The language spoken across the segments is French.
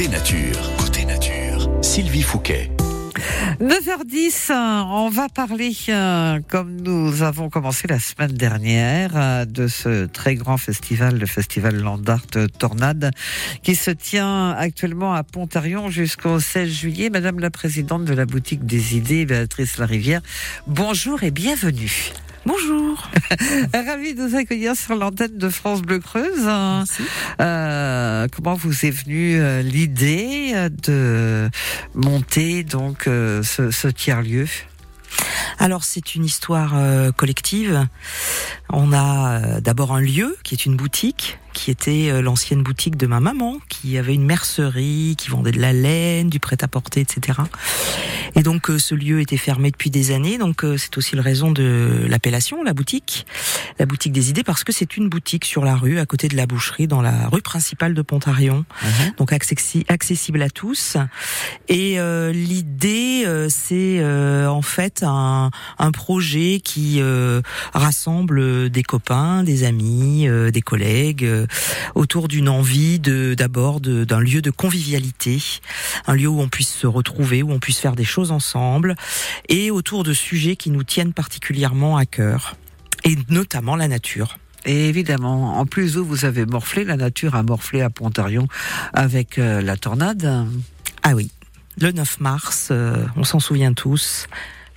Côté nature, côté nature, Sylvie Fouquet. 9h10, on va parler, euh, comme nous avons commencé la semaine dernière, euh, de ce très grand festival, le festival Landart Tornade, qui se tient actuellement à Pontarion jusqu'au 16 juillet. Madame la présidente de la boutique des idées, Béatrice Larivière, bonjour et bienvenue. Bonjour. Ravi de vous accueillir sur l'antenne de France Bleu Creuse. Euh, comment vous est venue euh, l'idée de monter donc euh, ce, ce tiers-lieu? Alors c'est une histoire collective. On a d'abord un lieu qui est une boutique qui était euh, l'ancienne boutique de ma maman, qui avait une mercerie, qui vendait de la laine, du prêt-à-porter, etc. Et donc euh, ce lieu était fermé depuis des années, donc euh, c'est aussi la raison de l'appellation, la boutique, la boutique des idées, parce que c'est une boutique sur la rue, à côté de la boucherie, dans la rue principale de Pontarion, mhm. donc accessible à tous. Et l'idée, c'est en fait un, un, projet qui rassemble des copains, des amis, des collègues autour d'une envie de d'abord d'un lieu de convivialité, un lieu où on puisse se retrouver, où on puisse faire des choses ensemble, et autour de sujets qui nous tiennent particulièrement à cœur, et notamment la nature. Et évidemment, en plus où vous avez morflé, la nature a morflé à Pontarion avec euh, la tornade. Ah oui, le 9 mars, euh, on s'en souvient tous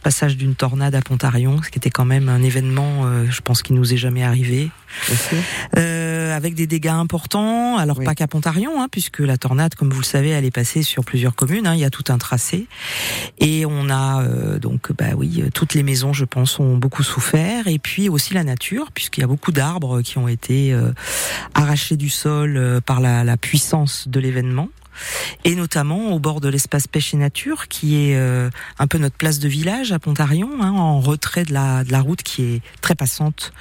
passage d'une tornade à Pontarion, ce qui était quand même un événement, euh, je pense, qui nous est jamais arrivé. Euh, avec des dégâts importants, alors pas qu'à Pontarion, hein, puisque la tornade, comme vous le savez, elle est passée sur plusieurs communes. Hein, il y a tout un tracé, et on a euh, donc, bah oui, toutes les maisons, je pense, ont beaucoup souffert, et puis aussi la nature, puisqu'il y a beaucoup d'arbres qui ont été euh, arrachés du sol par la, la puissance de l'événement et notamment au bord de l'espace pêche et nature, qui est euh, un peu notre place de village à Pontarion, hein, en retrait de la, de la route qui est très passante.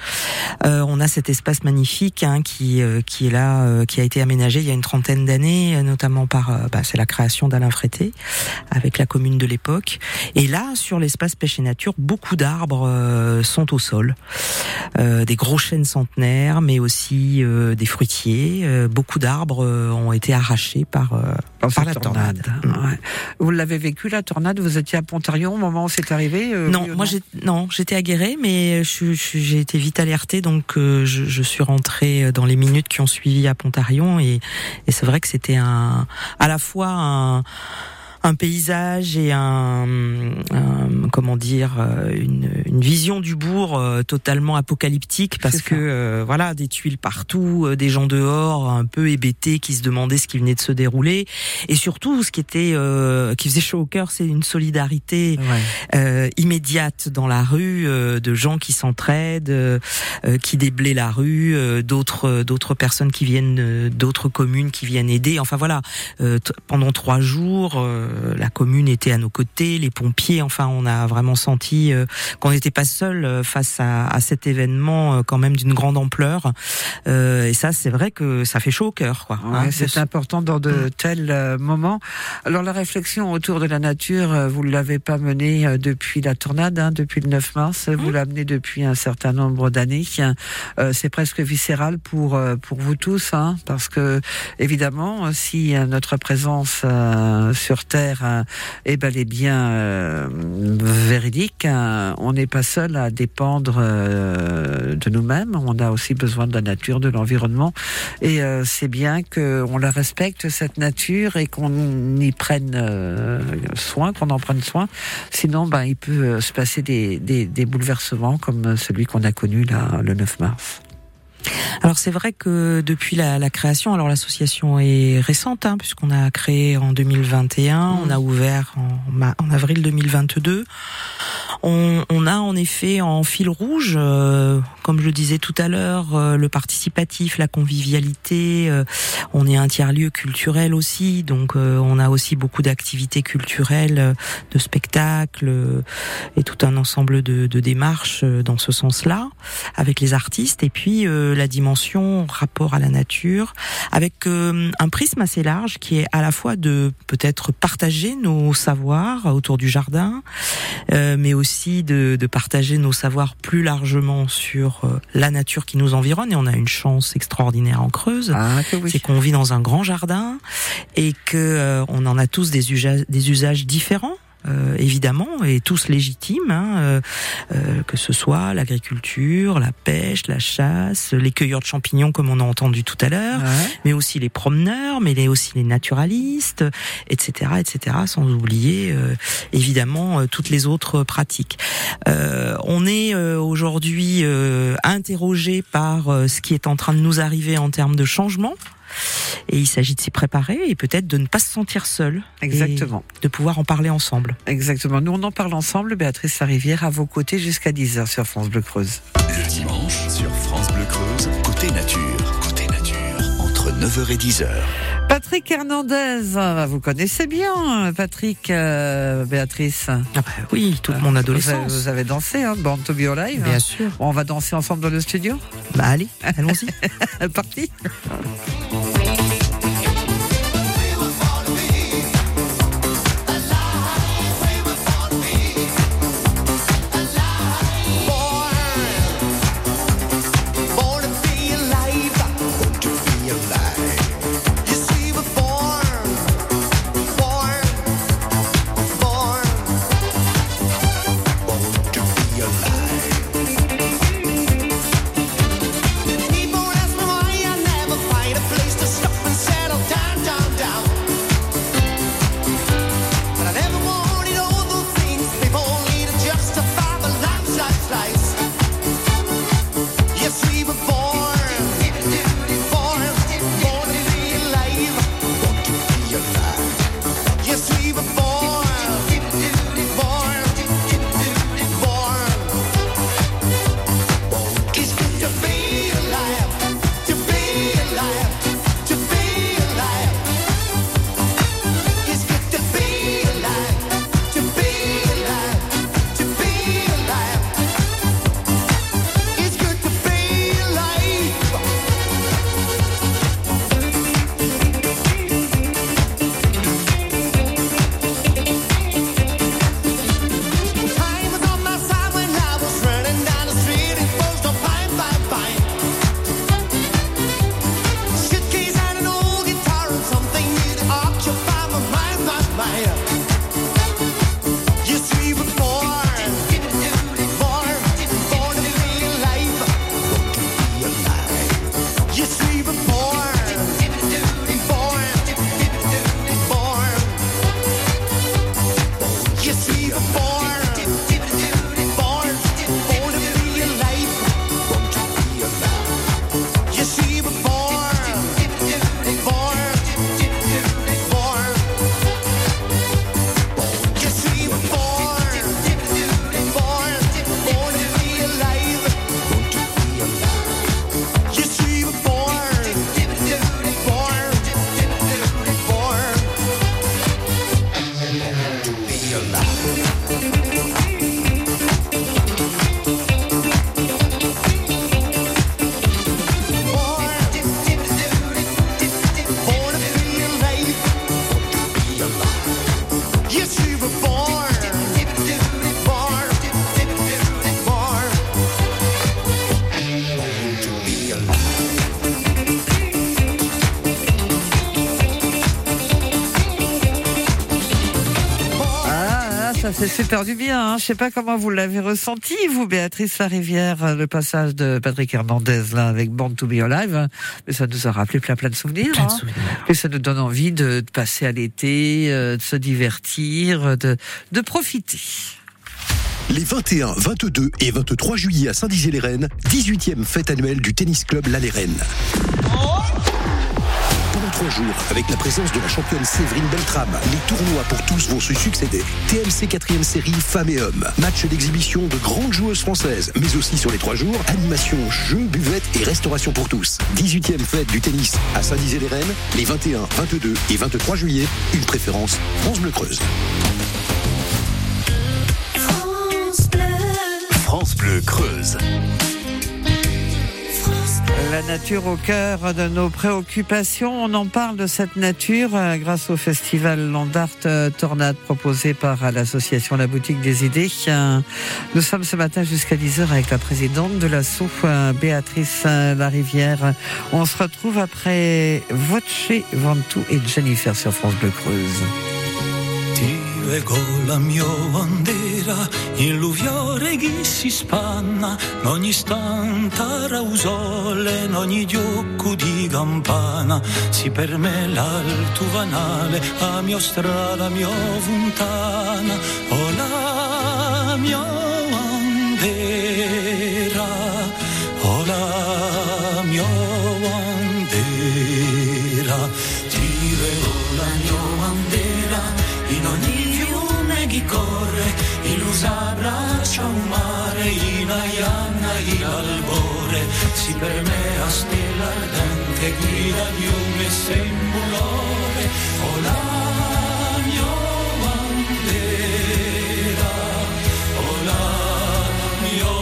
Euh, on a cet espace magnifique hein, qui, euh, qui est là, qui a été aménagé il y a une trentaine d'années, notamment par, bah, c'est la création d'Alain Frété avec la commune de l'époque. Et là, sur l'espace pêche et nature, beaucoup d'arbres sont au sol, des gros chênes centenaires, mais aussi des fruitiers. beaucoup d'arbres ont été arrachés par euh, par la tornade. Ouais. Vous l'avez vécu la tornade? Vous étiez à Pontarion au moment où c'est arrivé euh, Non, moi non, j'étais à Guéret, mais j'ai été vite alertée, donc euh, je, je, suis rentrée dans les minutes qui ont suivi à Pontarion, et, et c'est vrai que c'était un à la fois un un paysage et un, comment dire euh, une, une, vision du bourg euh, totalement apocalyptique parce que euh, voilà des tuiles partout, des gens dehors un peu hébétés qui se demandaient ce qui venait de se dérouler. Et surtout ce qui était qui faisait chaud au cœur, c'est une solidarité immédiate dans la rue de gens qui s'entraident, qui déblaient la rue, d'autres d'autres personnes qui viennent d'autres communes qui viennent aider. Enfin voilà, pendant trois jours euh, la commune était à nos côtés, les pompiers. Enfin, on a vraiment senti euh, qu'on n'était pas seul euh, face à, cet événement quand même d'une grande ampleur. et ça, c'est vrai que ça fait chaud au cœur. Quoi, hein, c'est important dans de mm. tels moments. Alors la réflexion autour de la nature, vous ne l'avez pas menée depuis la tornade, hein, depuis le 9 mars. Vous mm. l'amenez depuis un certain nombre d'années. c'est presque viscéral pour pour vous tous, hein, parce que évidemment, si notre présence sur Terre est bel et bien euh, véridique. Hein. On n'est pas seul à dépendre euh, de nous-mêmes. On a aussi besoin de la nature, de l'environnement. Et euh, c'est bien qu'on la respecte, cette nature, et qu'on y prenne soin, qu'on en prenne soin. Sinon, ben, il peut se passer des, des bouleversements comme celui qu'on a connu là, le 9 mars. Alors c'est vrai que depuis la, la création, alors l'association est récente, hein, puisqu'on a créé en 2021, on a ouvert en, en avril 2022. On, on, a en effet en fil rouge, euh, comme je le disais tout à l'heure, euh, le participatif, la convivialité. Euh, on est un tiers-lieu culturel aussi, donc on a aussi beaucoup d'activités culturelles, de spectacles et tout un ensemble de, de démarches dans ce sens-là, avec les artistes. Et puis la dimension rapport à la nature, avec un prisme assez large qui est à la fois de peut-être partager nos savoirs autour du jardin, mais aussi de, de, partager nos savoirs plus largement sur euh, la nature qui nous environne et on a une chance extraordinaire en Creuse, ah, c'est qu'on vit dans un grand jardin et que euh, on en a tous des usages, des usages différents. Euh, évidemment, et tous légitimes, hein, euh, euh, que ce soit l'agriculture, la pêche, la chasse, les cueilleurs de champignons comme on a entendu tout à l'heure, mais aussi les promeneurs, mais les, aussi les naturalistes, etc., etc., sans oublier évidemment toutes les autres pratiques. on est aujourd'hui interrogé par ce qui est en train de nous arriver en termes de changement. Et il s'agit de s'y préparer et peut-être de ne pas se sentir seul. Exactement. de pouvoir en parler ensemble. Exactement. Nous, on en parle ensemble. Béatrice Larivière à vos côtés jusqu'à 10h sur France Bleu Creuse. Le dimanche, sur France Bleu Creuse, côté nature. Côté nature. Entre 9h et 10h. Patrick Hernandez, vous connaissez bien Patrick, euh, Béatrice. Ah bah oui, toute mon adolescence. Vous avez, dansé, hein, Born to Be Alive. Bien sûr. on va danser ensemble dans le studio Bah allez, allons-y. Parti. C'est super du bien. Hein. Je sais pas comment vous l'avez ressenti, vous, Béatrice Farivière, euh, le passage de Patrick Hernandez là avec Born to Be Alive. Mais ça nous a rappelé plein plein de souvenirs. Plein de hein. souvenirs. Et ça nous donne envie de, de passer à l'été, euh, de se divertir, de, de profiter. Les 21, 22 et 23 juillet à Saint-Dizier-les-Rennes, 18e fête annuelle du tennis club La Rennes avec la présence de la championne Séverine Beltram, les tournois pour tous vont se succéder. TMC 4 série femmes et hommes. Match d'exhibition de grandes joueuses françaises, mais aussi sur les trois jours, animation, jeux, buvette et restauration pour tous. 18e fête du tennis à Saint-Dizier-les-Rennes, les 21, 22 et 23 juillet. Une préférence France Bleu Creuse. France Bleu Creuse. La nature au cœur de nos préoccupations. On en parle de cette nature euh, grâce au festival Landart euh, Tornade proposé par euh, l'association La Boutique des Idées. Nous sommes ce matin jusqu'à 10h avec la présidente de la SOUF, Béatrice Larivière. On se retrouve après Voce Ventoux et Jennifer sur France Bleu Creuse. Leggo la mia bandera in l'uviore che si spanna, in ogni stanta rausole, in ogni giocco di campana, si per me l'alto vanale, a mia strada, mia fontana, albore, si per me a stella ardente, guida di un e sembolore, o la mia bandera, o la mia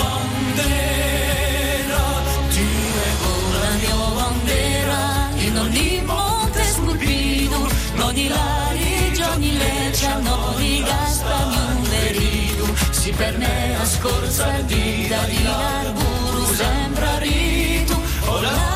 bandera, ti ego la mia bandera, in ogni monte scolpito, non di lari, giorni leccia, non si per me a scorsa dita di arburu sempre a rito, o l'anno.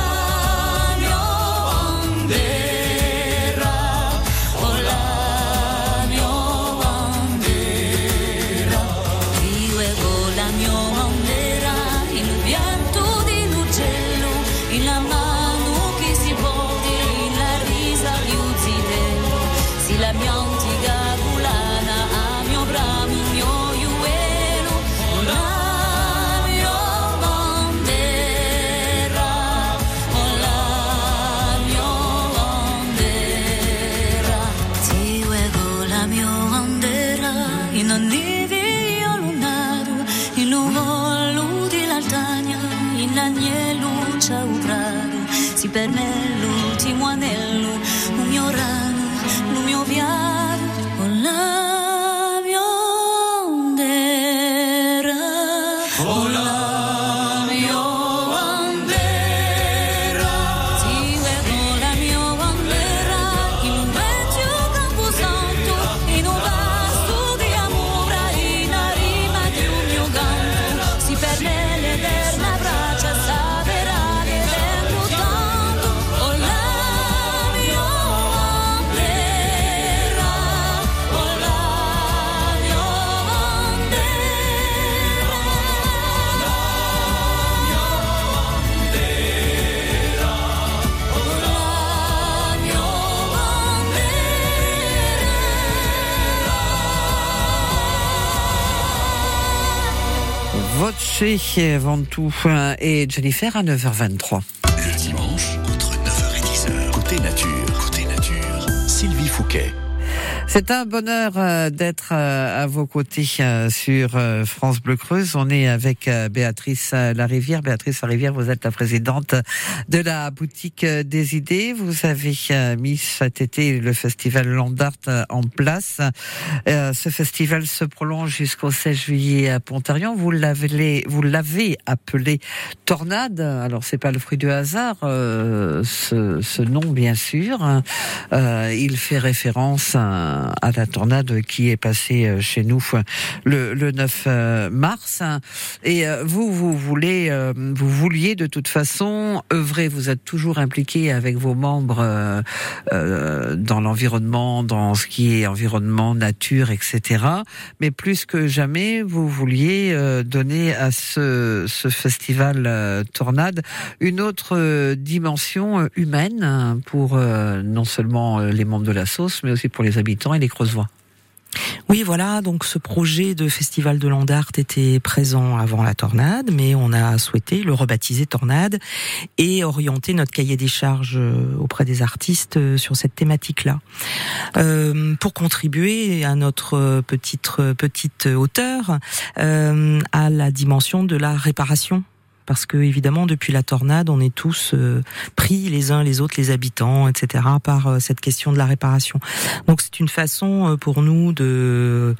Per me l'ultimo anello un mio rano un mio viaggio o Voce Ventoux et Jennifer à 9h23. C'est un bonheur euh, d'être euh, à vos côtés euh, sur France Bleu Creuse. On est avec Béatrice Larivière. Béatrice Larivière, vous êtes la présidente de la boutique des idées. Vous avez mis cet été le festival Landart en place. Ce festival se prolonge jusqu'au 16 juillet à Pontarion. Vous l'avez, vous l'avez appelé Tornade. Alors c'est pas le fruit du hasard, ce, ce nom bien sûr. Il fait référence à, à la tornade qui est passée euh, chez nous le, le 9 euh, mars. Et euh, vous, vous voulez, euh, vous vouliez de toute façon œuvrer. Vous êtes toujours impliqué avec vos membres euh, euh, dans l'environnement, dans ce qui est environnement, nature, etc. Mais plus que jamais, vous vouliez euh, donner à ce, ce festival euh, Tornade une autre euh, dimension euh, humaine hein, pour euh, non seulement euh, les membres de la sauce, mais aussi pour les habitants et les. Oui, voilà, donc ce projet de festival de Landart était présent avant la tornade, mais on a souhaité le rebaptiser Tornade et orienter notre cahier des charges euh, auprès des artistes euh, sur cette thématique-là. Euh, pour contribuer à notre petite, petite hauteur à la dimension de la réparation parce que évidemment depuis la tornade, on est tous euh, pris les uns les autres, les habitants, etc., par euh, cette question de la réparation. Donc c'est une façon euh, pour nous de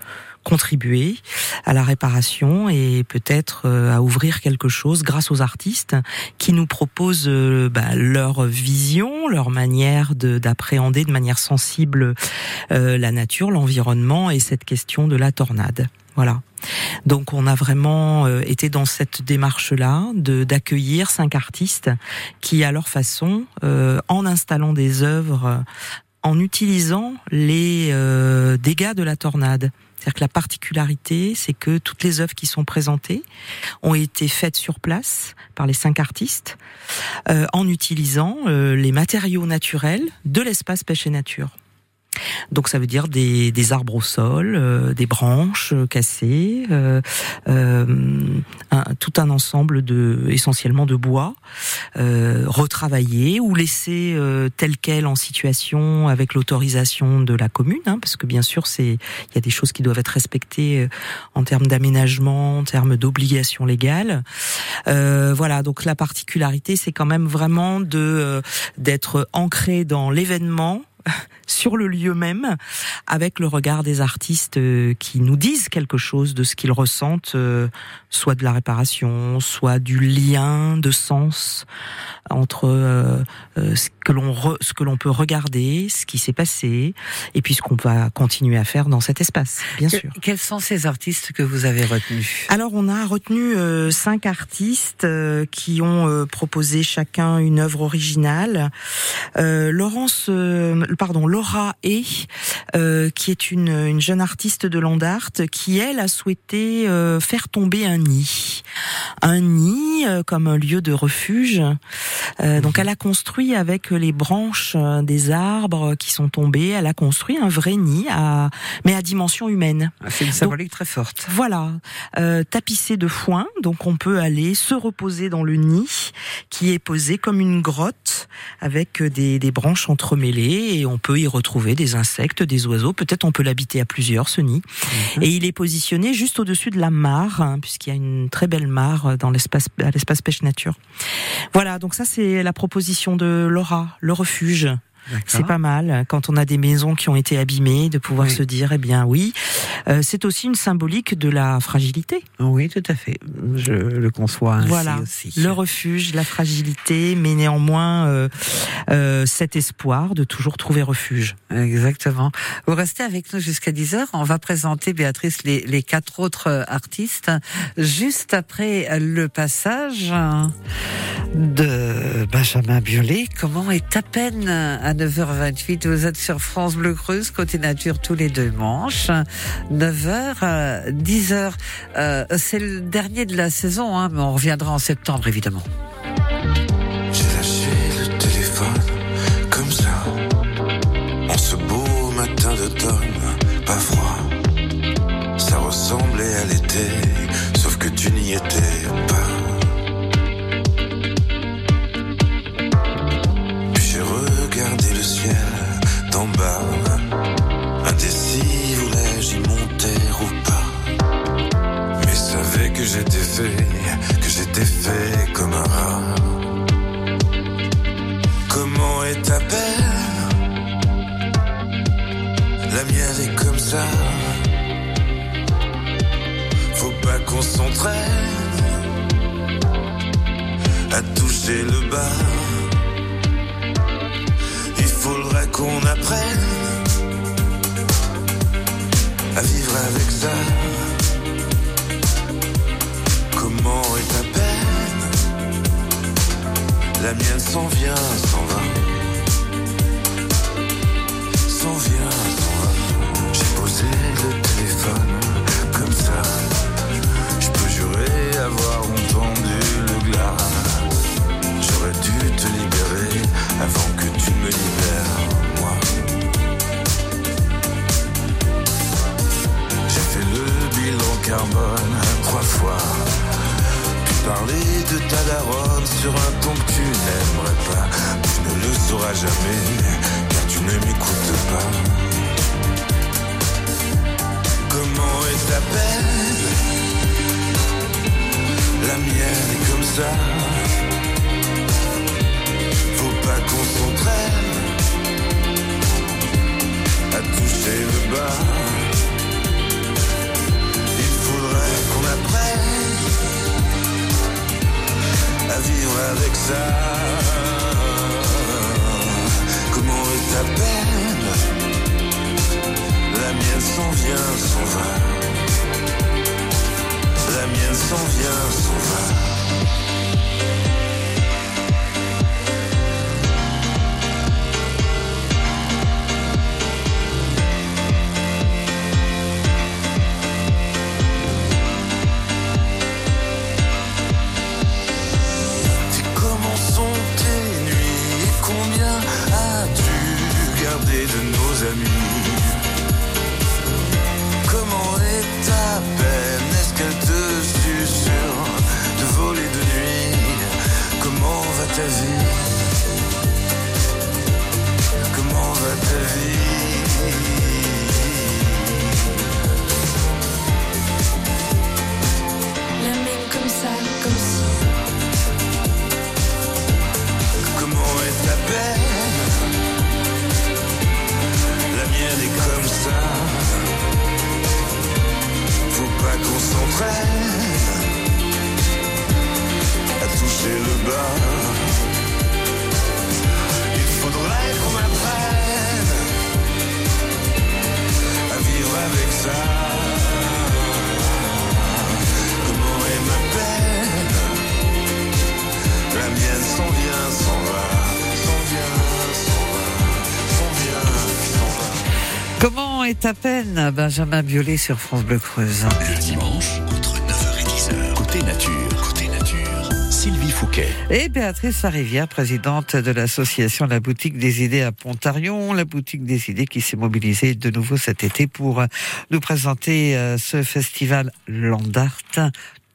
contribuer à la réparation et peut-être à ouvrir quelque chose grâce aux artistes qui nous proposent bah, leur vision, leur manière d'appréhender de, manière sensible la nature, l'environnement et cette question de la tornade. Voilà. Donc on a vraiment euh, été dans cette démarche-là de d'accueillir cinq artistes qui, à leur façon, euh, en installant des œuvres, en utilisant les euh, dégâts de la tornade. C'est-à-dire que la particularité, c'est que toutes les œuvres qui sont présentées ont été faites sur place par les cinq artistes en utilisant les matériaux naturels de l'espace pêche et nature. Donc ça veut dire des, des arbres au sol, euh, des branches euh, cassées, euh, un, tout un ensemble de essentiellement de bois retravaillé ou laissé tel quel en situation avec l'autorisation de la commune, hein, parce que bien sûr c'est il y a des choses qui doivent être respectées en termes d'aménagement, en termes d'obligations légales. voilà donc la particularité c'est quand même vraiment de d'être ancré dans l'événement sur le lieu même, avec le regard des artistes euh, qui nous disent quelque chose de ce qu'ils ressentent, euh, soit de la réparation, soit du lien de sens entre euh, ce que l'on ce que l'on peut regarder, ce qui s'est passé, et puis ce qu'on va continuer à faire dans cet espace, bien sûr. Quels sont ces artistes que vous avez retenus? Alors on a retenu cinq artistes qui ont proposé chacun une œuvre originale. Laurence, pardon, Laura E, euh, qui est une, une, jeune artiste de land art, qui elle a souhaité euh, faire tomber un nid, un nid euh, comme un lieu de refuge. Euh, donc elle a construit avec les branches des arbres qui sont tombés, elle a construit un vrai nid, à, mais à dimension humaine. Ah, c'est une symbolique très forte. Voilà, tapissé de foin, donc on peut aller se reposer dans le nid qui est posé comme une grotte avec des, des branches entremêlées et on peut y retrouver des insectes, des oiseaux. Peut-être on peut l'habiter à plusieurs, ce nid. Mhm. Et il est positionné juste au-dessus de la mare, hein, puisqu'il y a une très belle mare dans l'espace, à l'espace pêche nature. Voilà, donc ça c'est la proposition de Laura, le refuge. C'est pas mal quand on a des maisons qui ont été abîmées de pouvoir se dire eh bien oui, euh, c'est aussi une symbolique de la fragilité. Oui, tout à fait. Je le conçois ainsi voilà. aussi. Le refuge, la fragilité, mais néanmoins euh, euh, cet espoir de toujours trouver refuge. Exactement. Vous restez avec nous jusqu'à 10h. On va présenter Béatrice les, les quatre autres artistes juste après le passage de Benjamin Biolay. Comment est à peine à 9h28 Vous êtes sur France Bleu Creuse, côté nature tous les deux manches. 9h, 10h. Euh, c'est le dernier de la saison, hein, mais on reviendra en septembre évidemment. Jamais, Benjamin Biolay sur France Bleu Creuse. Le dimanche, entre 9h et 10h, côté nature, côté nature, Sylvie Fouquet. Et Béatrice Larivière, présidente de l'association La Boutique des Idées à Pontarion, la Boutique des Idées qui s'est mobilisée de nouveau cet été pour nous présenter euh, ce festival Landart.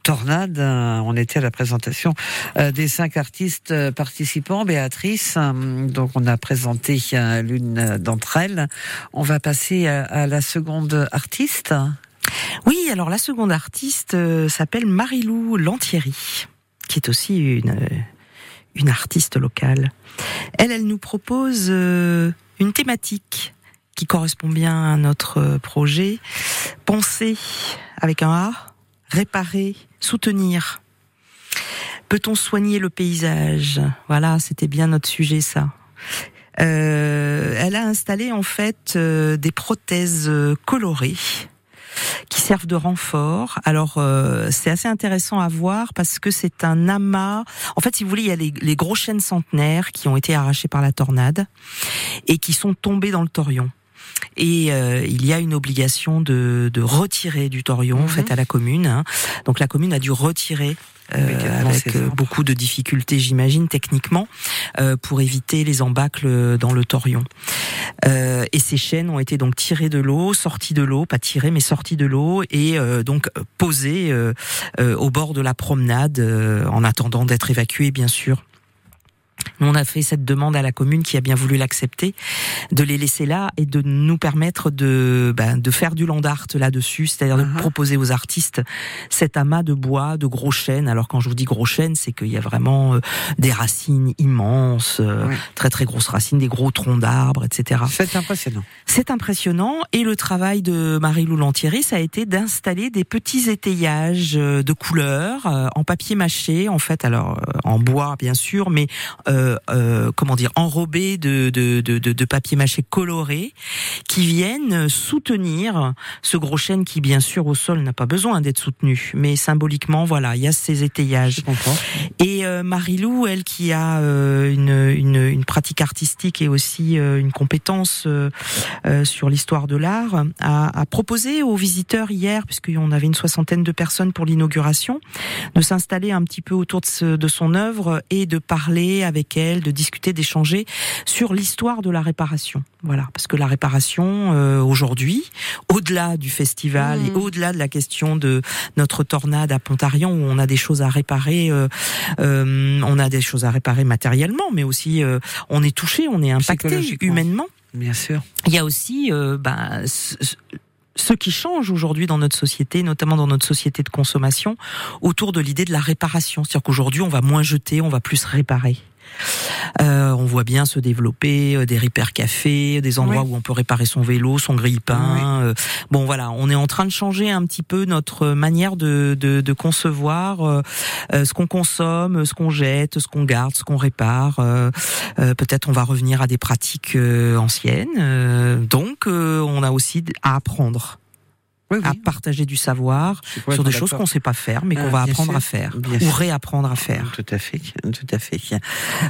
Tornade, Euh, on était à la présentation euh, des cinq artistes euh, participants. Béatrice, donc on a présenté l'une d'entre elles. On va passer à, la seconde artiste. Oui, alors la seconde artiste s'appelle Marilou Lantieri, qui est aussi une, une artiste locale. Elle, elle nous propose une thématique qui correspond bien à notre projet. Penser avec un A, réparer, soutenir. Peut-on soigner le paysage? Voilà, c'était bien notre sujet, ça. Euh, elle a installé en fait euh, des prothèses euh, colorées qui servent de renfort. Alors euh, c'est assez intéressant à voir parce que c'est un amas. En fait, si vous voulez, il y a les, les gros chênes centenaires qui ont été arrachés par la tornade et qui sont tombés dans le torion. Et euh, il y a une obligation de, de retirer du torion Mhm. faite à la commune. hein. Donc la commune a dû retirer euh, avec euh, beaucoup de difficultés, j'imagine, techniquement, euh, pour éviter les embâcles dans le torion. Euh, et ces chênes ont été donc tirés de l'eau, sortis de l'eau, pas tirés, mais sortis de l'eau, et euh, donc posés euh, euh, au bord de la promenade, euh, en attendant d'être évacués, bien sûr. Nous, on a fait cette demande à la commune qui a bien voulu l'accepter, de les laisser là et de nous permettre de, ben, de faire du land art là-dessus, c'est-à-dire de Uh-huh. proposer aux artistes cet amas de bois, de gros chênes. Alors quand je vous dis gros chênes, c'est qu'il y a vraiment euh, des racines immenses, euh, très très grosses racines, des gros troncs d'arbres, etc. C'est impressionnant. C'est impressionnant et le travail de Marie-Lou Lantieri, ça a été d'installer des petits étayages euh, de couleurs euh, en papier mâché, en fait, alors en bois bien sûr, mais euh, euh, comment dire, enrobés de, de, de, de, papier mâché coloré, qui viennent soutenir ce gros chêne qui bien sûr au sol n'a pas besoin d'être soutenu, mais symboliquement voilà, il y a ces étayages. Et euh, Marilou, elle qui a euh, une, une, une pratique artistique et aussi euh, une compétence euh, euh, sur l'histoire de l'art, a, a proposé aux visiteurs hier, puisqu'on avait une soixantaine de personnes pour l'inauguration, de s'installer un petit peu autour de, ce- de son œuvre et de parler avec elle, de discuter, d'échanger sur l'histoire de la réparation. Voilà, parce que la réparation euh, aujourd'hui, au-delà du festival et Mmh. au-delà de la question de notre tornade à Pontarion où on a des choses à réparer, euh, euh, on a des choses à réparer matériellement, mais aussi on est touché, on est impacté humainement. Bien sûr. Il y a aussi ce, ce qui change aujourd'hui dans notre société, notamment dans notre société de consommation, autour de l'idée de la réparation. C'est-à-dire qu'aujourd'hui, on va moins jeter, on va plus réparer. Euh, on voit bien se développer euh, des repair cafés, des endroits Oui. où on peut réparer son vélo, son grille-pain. euh, bon, voilà, on est en train de changer un petit peu notre manière de, de, de concevoir euh, euh, ce qu'on consomme, ce qu'on jette, ce qu'on garde, ce qu'on répare. Euh, euh, Peut-être on va revenir à des pratiques euh, anciennes. Euh, donc, euh, on a aussi à apprendre. Oui, oui. à partager du savoir sur des choses qu'on sait pas faire, mais Ah, qu'on va bien apprendre sûr, à faire bien ou sûr. réapprendre à faire. Tout à fait, tout à fait.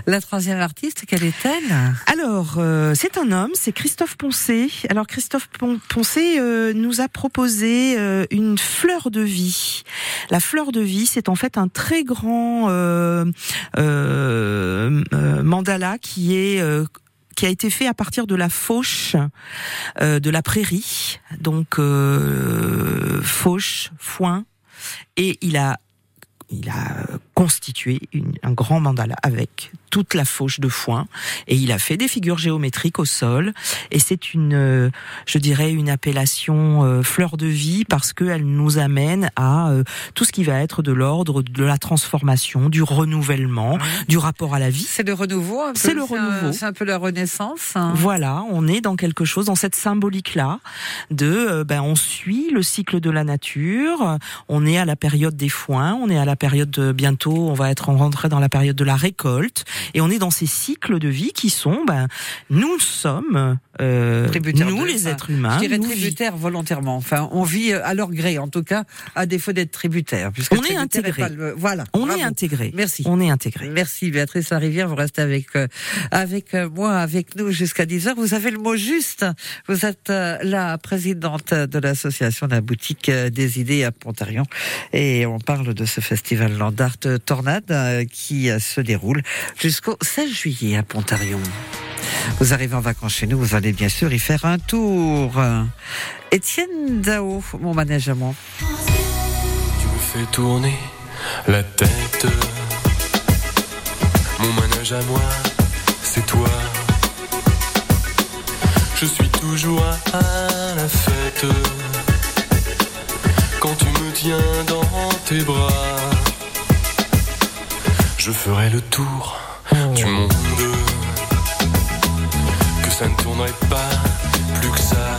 La troisième artiste, quelle est-elle? Alors, euh, c'est un homme, c'est Christophe Poncé. Alors, Christophe Pon- Poncé euh, nous a proposé euh, une fleur de vie. La fleur de vie, c'est en fait un très grand euh, euh, euh, mandala qui est euh, qui a été fait à partir de la fauche euh, de la prairie, donc euh, fauche, foin, et il a il a constitué un grand mandala avec toute la fauche de foin et il a fait des figures géométriques au sol et c'est une euh, je dirais une appellation euh, fleur de vie parce qu'elle nous amène à euh, tout ce qui va être de l'ordre de la transformation, du renouvellement, du rapport à la vie. C'est le renouveau. C'est le renouveau. C'est un peu la renaissance. hein. Voilà, on est dans quelque chose, dans cette symbolique-là, de, euh, ben, on suit le cycle de la nature. On est à la période des foins, on est à la période de, bientôt, on va être rentré dans la période de la récolte, et on est dans ces cycles de vie qui sont, ben, nous sommes, euh, Tributaires nous les êtres humains, Je dirais nous vi- tributaire volontairement. Enfin, on vit euh, à leur gré, en tout cas, à défaut d'être tributaire. On est intégré. le- Voilà. on bravo. est intégré. Merci. On est intégré. Merci Béatrice Rivière, vous restez avec euh, avec euh, moi, avec nous jusqu'à 10h. Vous avez le mot juste. Vous êtes euh, la présidente de l'association La Boutique des Idées à Pontarion et on parle de ce festival Land Art Tornade qui se déroule jusqu'au 16 juillet à Pontarion. Vous arrivez en vacances chez nous, vous allez bien sûr y faire un tour. Étienne Dao, mon moi. Tu me fais tourner la tête. Mon manège à moi, c'est toi. Je suis toujours à la fête. Quand tu me tiens dans tes bras, je ferai le tour du monde. Que ça ne tournerait pas plus que ça.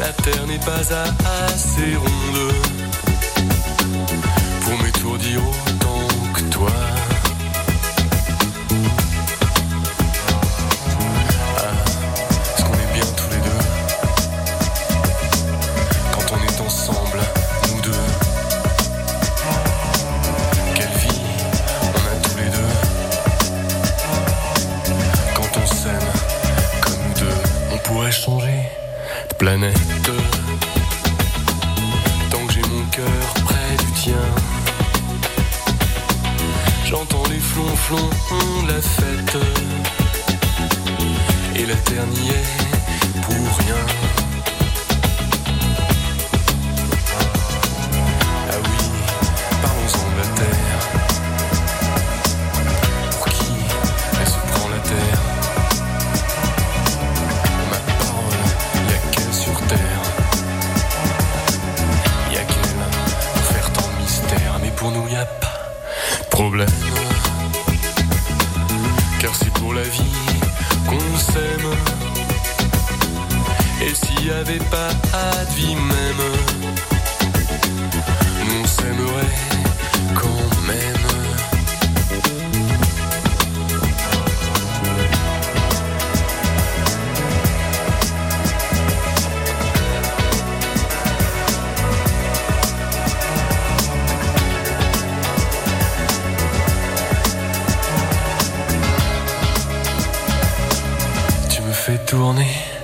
La terre n'est pas assez ronde pour m'étourdir autant Car c'est pour la vie qu'on s'aime. Et s'il y avait pas de vie même, on s'aimerait quand me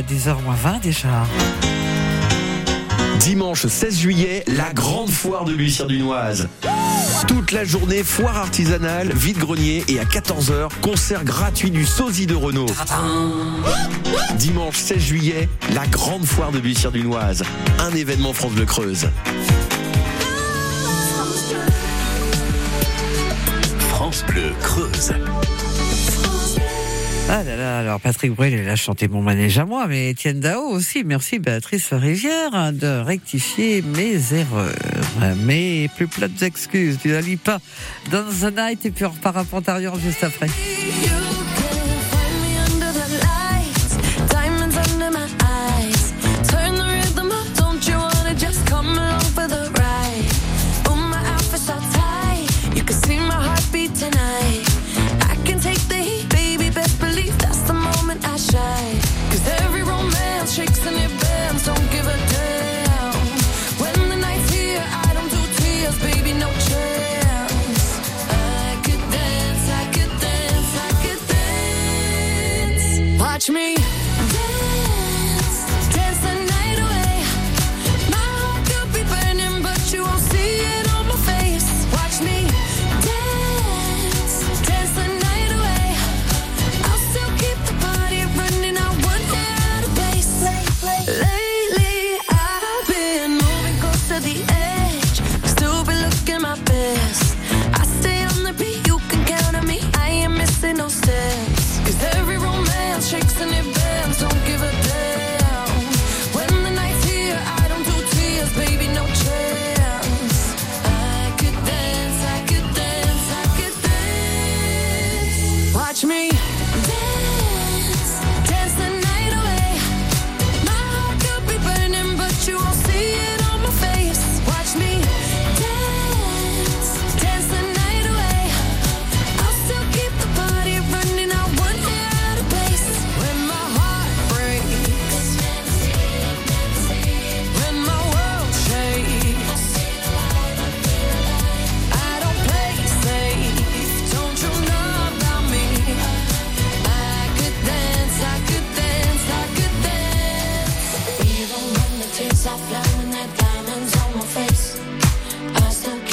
à 10h20 déjà. Dimanche 16 juillet, la grande foire de Bussière-Dunoise. Toute la journée, foire artisanale, vide-grenier et à 14h, concert gratuit du sosie de Renault. Dimanche 16 juillet, la grande foire de Bussière-Dunoise. Un événement France Bleu Creuse. France Bleu Creuse. Ah là là, alors Patrick Bruel, il a chanté mon manège à moi, mais Étienne Dao aussi. Merci Béatrice Rivière hein, de rectifier mes erreurs. Mais plus plates excuses, tu n'allies pas dans The Night et puis on repart à Pontarion juste après. I fly with that diamonds on my face. I still.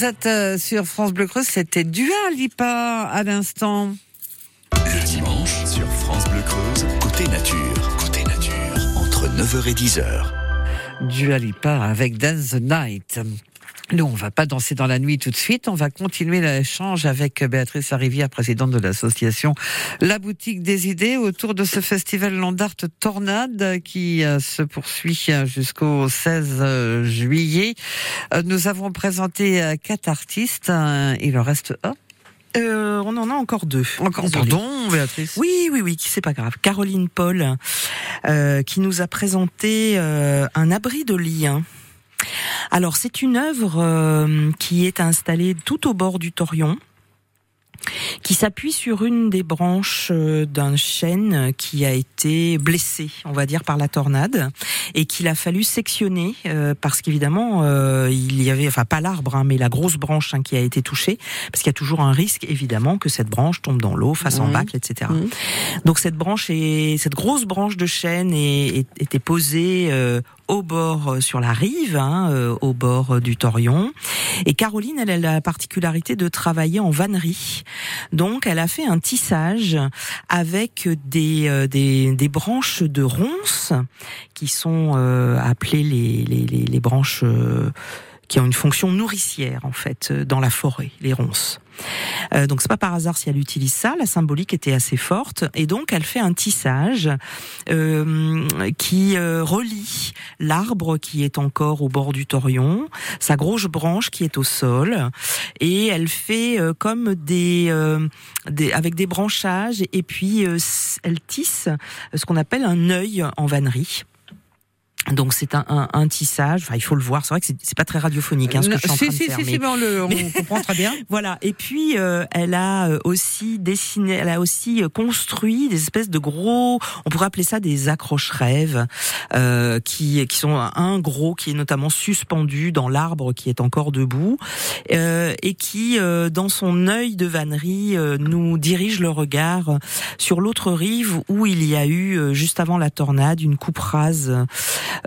Vous êtes euh, sur France Bleu Creuse, c'était Dua Lipa à l'instant. Le dimanche, sur France Bleu Creuse, côté nature. Côté nature. Entre 9h et 10h. Dua Lipa avec Dance the Night. Nous, on va pas danser dans la nuit tout de suite. On va continuer l'échange avec Béatrice Arrivière, présidente de l'association La Boutique des Idées, autour de ce festival Landart Tornade qui euh, se poursuit euh, jusqu'au 16 euh, juillet. Nous avons présenté quatre artistes. Il en reste un. Euh, on en a encore deux. Encore, Désolée. pardon, Béatrice. Oui, oui, oui, c'est pas grave. Caroline Paul, euh, qui nous a présenté euh, un abri de lien. Alors, c'est une œuvre euh, qui est installée tout au bord du Torion, qui s'appuie sur une des branches euh, d'un chêne qui a été blessé, on va dire, par la tornade, et qu'il a fallu sectionner euh, parce qu'évidemment, euh, il y avait, enfin pas l'arbre, hein, mais la grosse branche hein, qui a été touchée, parce qu'il y a toujours un risque, évidemment, que cette branche tombe dans l'eau, fasse en Mhm. bacle, etc. Donc cette branche est, cette grosse branche de chêne est- est- était posée euh, au bord, euh, sur la rive, hein, euh, au bord euh, du Torion. Et Caroline, elle, a la particularité de travailler en vannerie. Donc elle a fait un tissage avec des, des, des branches de ronces qui sont euh, appelées les, les, les, branches... euh, qui ont une fonction nourricière en fait dans la forêt, les ronces. Euh, donc c'est pas par hasard si elle utilise ça. La symbolique était assez forte et donc elle fait un tissage euh, qui euh, relie l'arbre qui est encore au bord du torion, sa grosse branche qui est au sol et elle fait euh, comme des, euh, des avec des branchages et puis euh, elle tisse ce qu'on appelle un œil en vannerie. Donc c'est un, un, un tissage. Enfin, il faut le voir. C'est vrai que c'est- c'est pas très radiophonique hein, ce que je suis en train de faire, si, mais- si, mais on, le, on mais- comprend très bien. voilà. Et puis euh, elle a euh, aussi dessiné, elle a aussi euh, construit des espèces de gros, on pourrait appeler ça des accroche-rêves, euh, qui qui sont un gros qui est notamment suspendu dans l'arbre qui est encore debout euh, et qui euh, dans son œil de vannerie euh, nous dirige le regard sur l'autre rive où il y a eu juste avant la tornade une coupe rase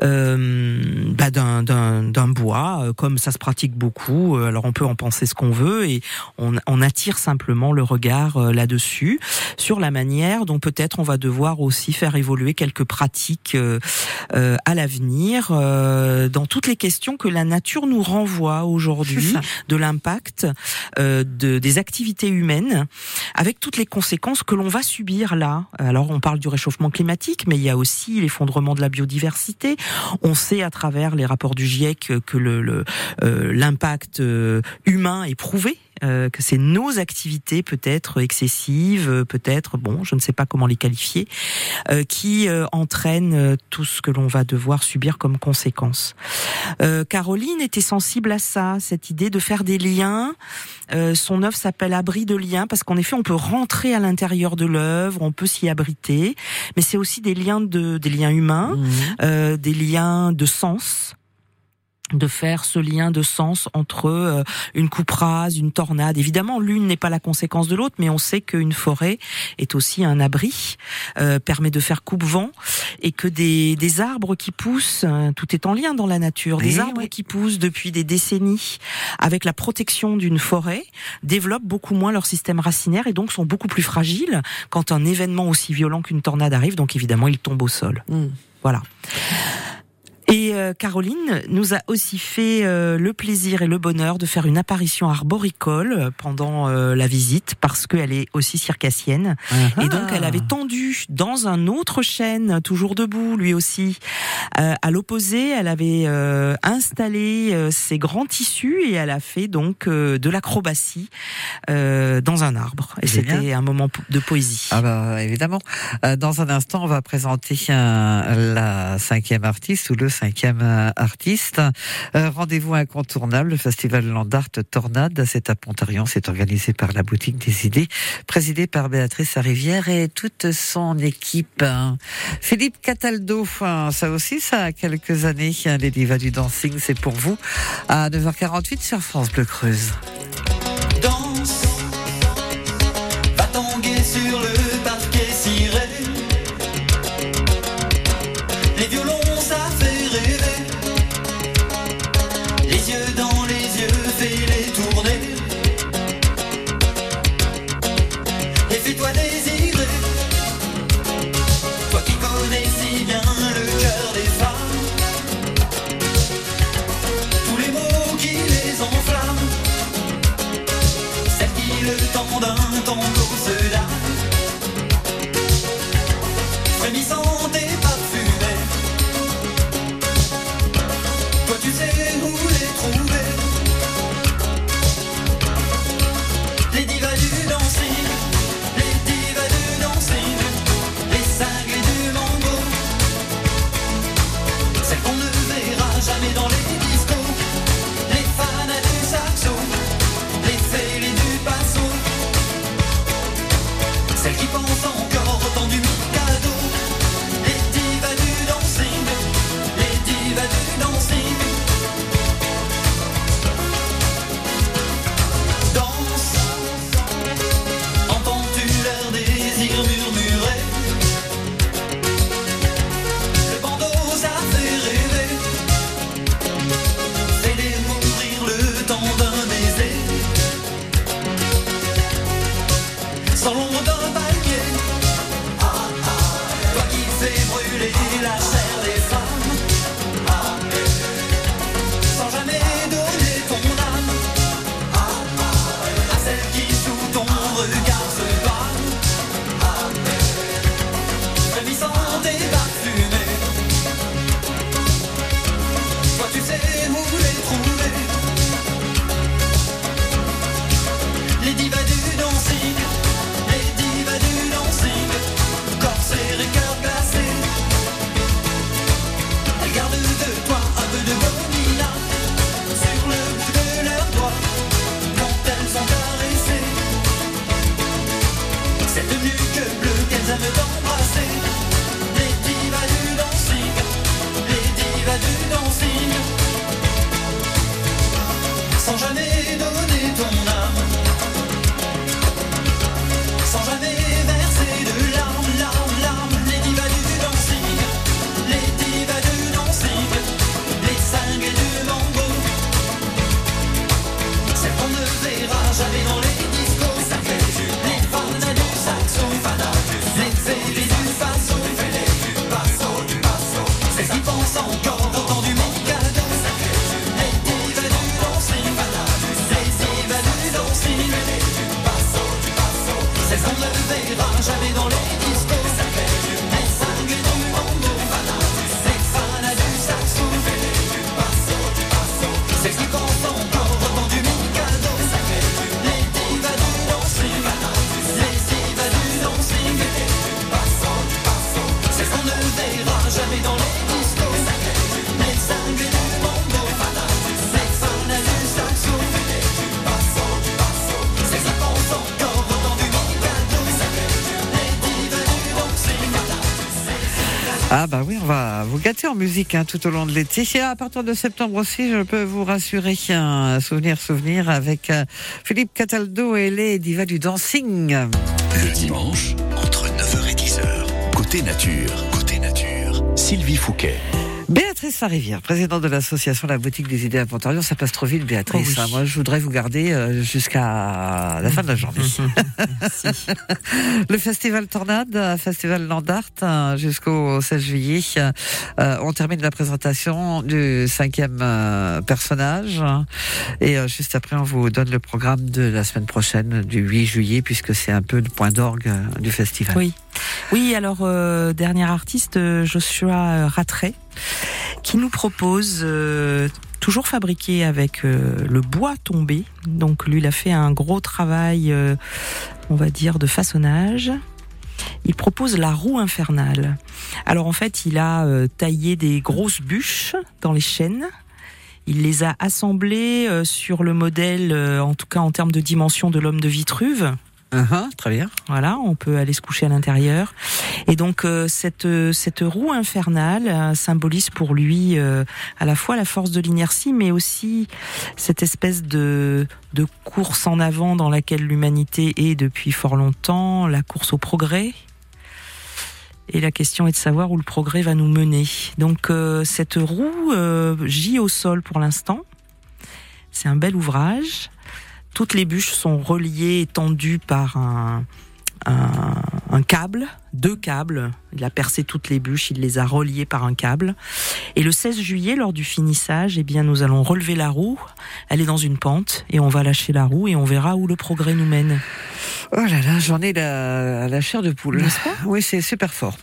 bah, d'un, d'un, d'un bois, euh, comme ça se pratique beaucoup. euh, Alors on peut en penser ce qu'on veut et on, on attire simplement le regard euh, là-dessus sur la manière dont peut-être on va devoir aussi faire évoluer quelques pratiques euh, euh, à l'avenir euh, dans toutes les questions que la nature nous renvoie aujourd'hui de l'impact euh, de, des activités humaines avec toutes les conséquences que l'on va subir là. Alors on parle du réchauffement climatique, mais il y a aussi l'effondrement de la biodiversité. On sait à travers les rapports du GIEC que euh, l'impact euh, humain est prouvé. Euh, que c'est nos activités peut-être excessives, euh, peut-être bon, je ne sais pas comment les qualifier, euh, qui euh, entraînent euh, tout ce que l'on va devoir subir comme conséquence. Euh, Caroline était sensible à ça, cette idée de faire des liens. Euh, son œuvre s'appelle Abri de liens parce qu'en effet, on peut rentrer à l'intérieur de l'œuvre, on peut s'y abriter, mais c'est aussi des liens de des liens humains, euh, des liens de sens de faire ce lien de sens entre euh, une coupe rase, une tornade. Évidemment, l'une n'est pas la conséquence de l'autre, mais on sait qu'une forêt est aussi un abri, euh, permet de faire coupe-vent, et que des, des arbres qui poussent, euh, tout est en lien dans la nature, des Oui, arbres oui. qui poussent depuis des décennies avec la protection d'une forêt, développent beaucoup moins leur système racinaire et donc sont beaucoup plus fragiles quand un événement aussi violent qu'une tornade arrive. Donc évidemment, ils tombent au sol. Mm. Voilà. Et euh, Caroline nous a aussi fait euh, le plaisir et le bonheur de faire une apparition arboricole euh, pendant euh, la visite parce qu'elle est aussi circassienne. Et donc elle avait tendu dans un autre chêne, toujours debout lui aussi. Euh, à l'opposé, elle avait euh, installé euh, ses grands tissus et elle a fait donc euh, de l'acrobatie euh, dans un arbre. Et c'était un moment de poésie. Ah bah évidemment. Euh, Dans un instant, on va présenter un- la cinquième artiste ou le cinquième euh, artiste. Euh, Rendez-vous incontournable, le festival Landart Tornade, c'est à Pontarion, c'est organisé par la boutique des idées, présidé par Béatrice Rivière et toute son équipe. Philippe Cataldo, hein, ça aussi, ça a quelques années, hein, les divas du dancing, c'est pour vous à 9h48 sur France Bleu Creuse. éxito on va vous gâter en musique hein, tout au long de l'été. Et à partir de septembre aussi, je peux vous rassurer qu'il y a un souvenir souvenir avec euh, Philippe Cataldo et les divas du dancing. Le dimanche, entre 9h et 10h, côté nature, côté nature, Sylvie Fouquet. Béatrice Larivière, présidente de l'association La Boutique des Idées à Pontarlion. Ça passe trop vite, Béatrice. Oh oui. hein. Moi, je voudrais vous garder euh, jusqu'à la fin de la journée. Le festival Tornade, festival Landart, euh, jusqu'au 16 juillet. Euh, on termine la présentation du cinquième euh, personnage. Et juste après, on vous donne le programme de la semaine prochaine, du 8 juillet, puisque c'est un peu le point d'orgue du festival. Oui. Oui, alors euh, dernier artiste, Joshua Rattray, qui nous propose euh, toujours fabriqué avec euh, le bois tombé. Donc lui, il a fait un gros travail, euh, on va dire, de façonnage. Il propose la roue infernale. Alors en fait, il a taillé des grosses bûches dans les chênes. Il les a assemblées sur le modèle, en tout cas en termes de dimension de l'homme de Vitruve. Uh-huh, très bien. Voilà, on peut aller se coucher à l'intérieur. Et donc euh, cette cette roue infernale euh, symbolise pour lui euh, à la fois la force de l'inertie, mais aussi cette espèce de de course en avant dans laquelle l'humanité est depuis fort longtemps, la course au progrès. Et la question est de savoir où le progrès va nous mener. Donc euh, cette roue euh, gît au sol pour l'instant. C'est un bel ouvrage. Toutes les bûches sont reliées et tendues par un, un, un câble, deux câbles. Il a percé toutes les bûches, il les a reliées par un câble. Et le 16 juillet, lors du finissage, eh bien, nous allons relever la roue. Elle est dans une pente et on va lâcher la roue et on verra où le progrès nous mène. Oh là là, j'en ai la, la chair de poule. N'est-ce pas? Oui, c'est super fort.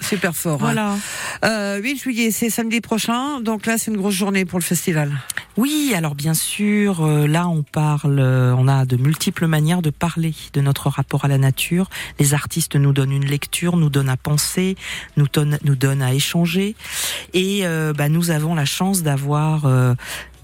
Super fort. hein. Voilà. Euh, 8 juillet, c'est samedi prochain. Donc là, c'est une grosse journée pour le festival. Oui, alors bien sûr, euh, là on parle, euh, on a de multiples manières de parler de notre rapport à la nature. Les artistes nous donnent une lecture, nous donnent à penser, nous donnent, nous donnent à échanger, et euh, bah, nous avons la chance d'avoir euh,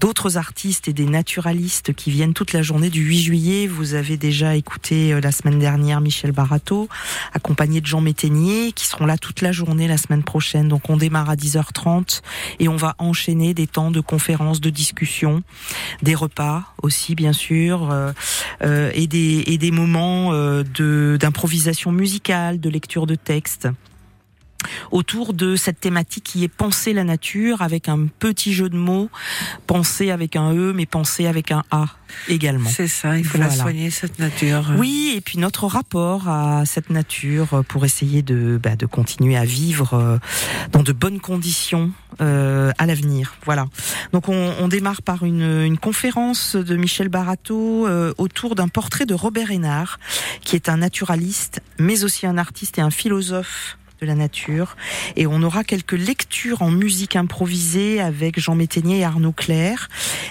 d'autres artistes et des naturalistes qui viennent toute la journée du 8 juillet. Vous avez déjà écouté euh, la semaine dernière Michel Barato, accompagné de Jean Métainier, qui seront là toute la journée la semaine prochaine. Donc on démarre à 10h30 et on va enchaîner des temps de conférences, de discussions, des repas aussi bien sûr, euh, euh, et, des, et des moments euh, de d'improvisation musicale, de lecture de textes autour de cette thématique qui est penser la nature avec un petit jeu de mots, penser avec un E mais penser avec un A également. C'est ça, il faut la soigner, cette nature. Oui, et puis notre rapport à cette nature pour essayer de, bah, de continuer à vivre euh, dans de bonnes conditions euh, à l'avenir. Voilà. Donc on, on démarre par une, une conférence de Michel Barato euh, autour d'un portrait de Robert Hénard, qui est un naturaliste, mais aussi un artiste et un philosophe de la nature. Et on aura quelques lectures en musique improvisée avec Jean Métainier et Arnaud Claire,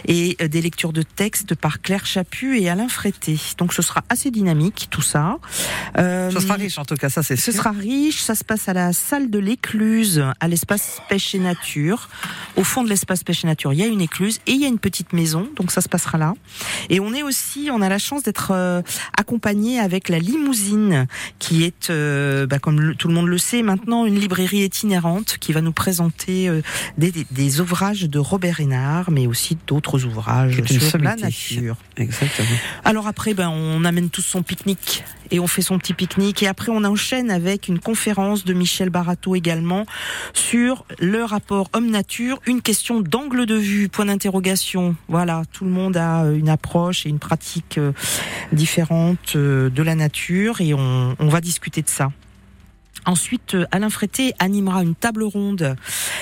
et euh, des lectures de textes par Claire Chaput et Alain Frété. Donc ce sera assez dynamique tout ça, Euh, Ça sera riche en tout cas, ça c'est Ce sûr. sera riche, ça se passe à la salle de l'écluse, à l'espace pêche et nature. Au fond de l'espace pêche et nature, il y a une écluse et il y a une petite maison, donc ça se passera là. Et on est aussi, on a la chance d'être euh, accompagné avec la limousine, qui est, euh, bah, comme le- tout le monde le sait maintenant, une librairie itinérante qui va nous présenter euh, des, des- des ouvrages de Robert Hénard, mais aussi d'autres ouvrages sur la nature. Exactement. Alors après, ben, on amène tous son pique-nique et on fait son petit pique-nique. Et après, on enchaîne avec une conférence de Michel Barato également sur le rapport homme-nature, une question d'angle de vue, point d'interrogation. Voilà, tout le monde a euh, une approche et une pratique euh, différente de la nature et on, on va discuter de ça. Ensuite, euh, Alain Frété animera une table ronde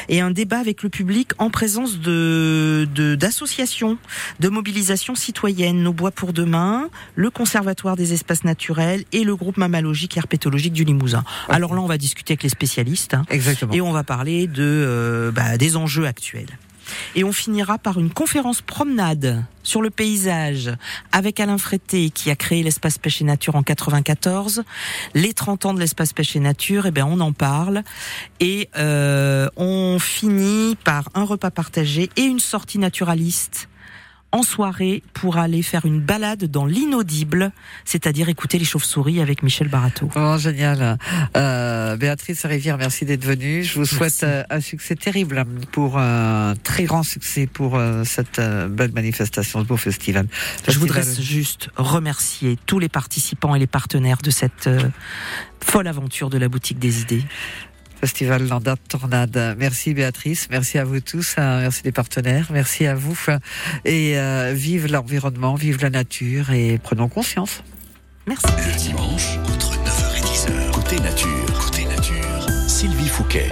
et un débat avec le public en présence de d'associations de mobilisation citoyenne, Nos Bois pour Demain, le Conservatoire des espaces naturels et le groupe mammalogique et herpétologique du Limousin. Alors là, on va discuter avec les spécialistes hein, Exactement. et on va parler de euh, bah, des enjeux actuels. Et on finira par une conférence promenade sur le paysage avec Alain Frété qui a créé l'espace pêche et nature en 94. Les 30 ans de l'espace pêche et nature, eh ben on en parle et euh, on finit par un repas partagé et une sortie naturaliste en soirée pour aller faire une balade dans l'inaudible, c'est-à-dire écouter les chauves-souris avec Michel Barato. Oh, génial. Euh, Béatrice Rivière, merci d'être venue. Je vous souhaite Merci. euh, un succès terrible pour un très grand succès pour euh, cette euh, belle manifestation, ce beau festival. Je voudrais juste remercier tous les participants et les partenaires de cette euh, folle aventure de la boutique des idées. Festival Landa Tornade. Merci Béatrice, merci à vous tous, hein, merci des partenaires, merci à vous. Et euh, vive l'environnement, vive la nature et prenons conscience. Merci. Le dimanche, entre 9h et 10h, côté nature, côté nature, Sylvie Fouquet.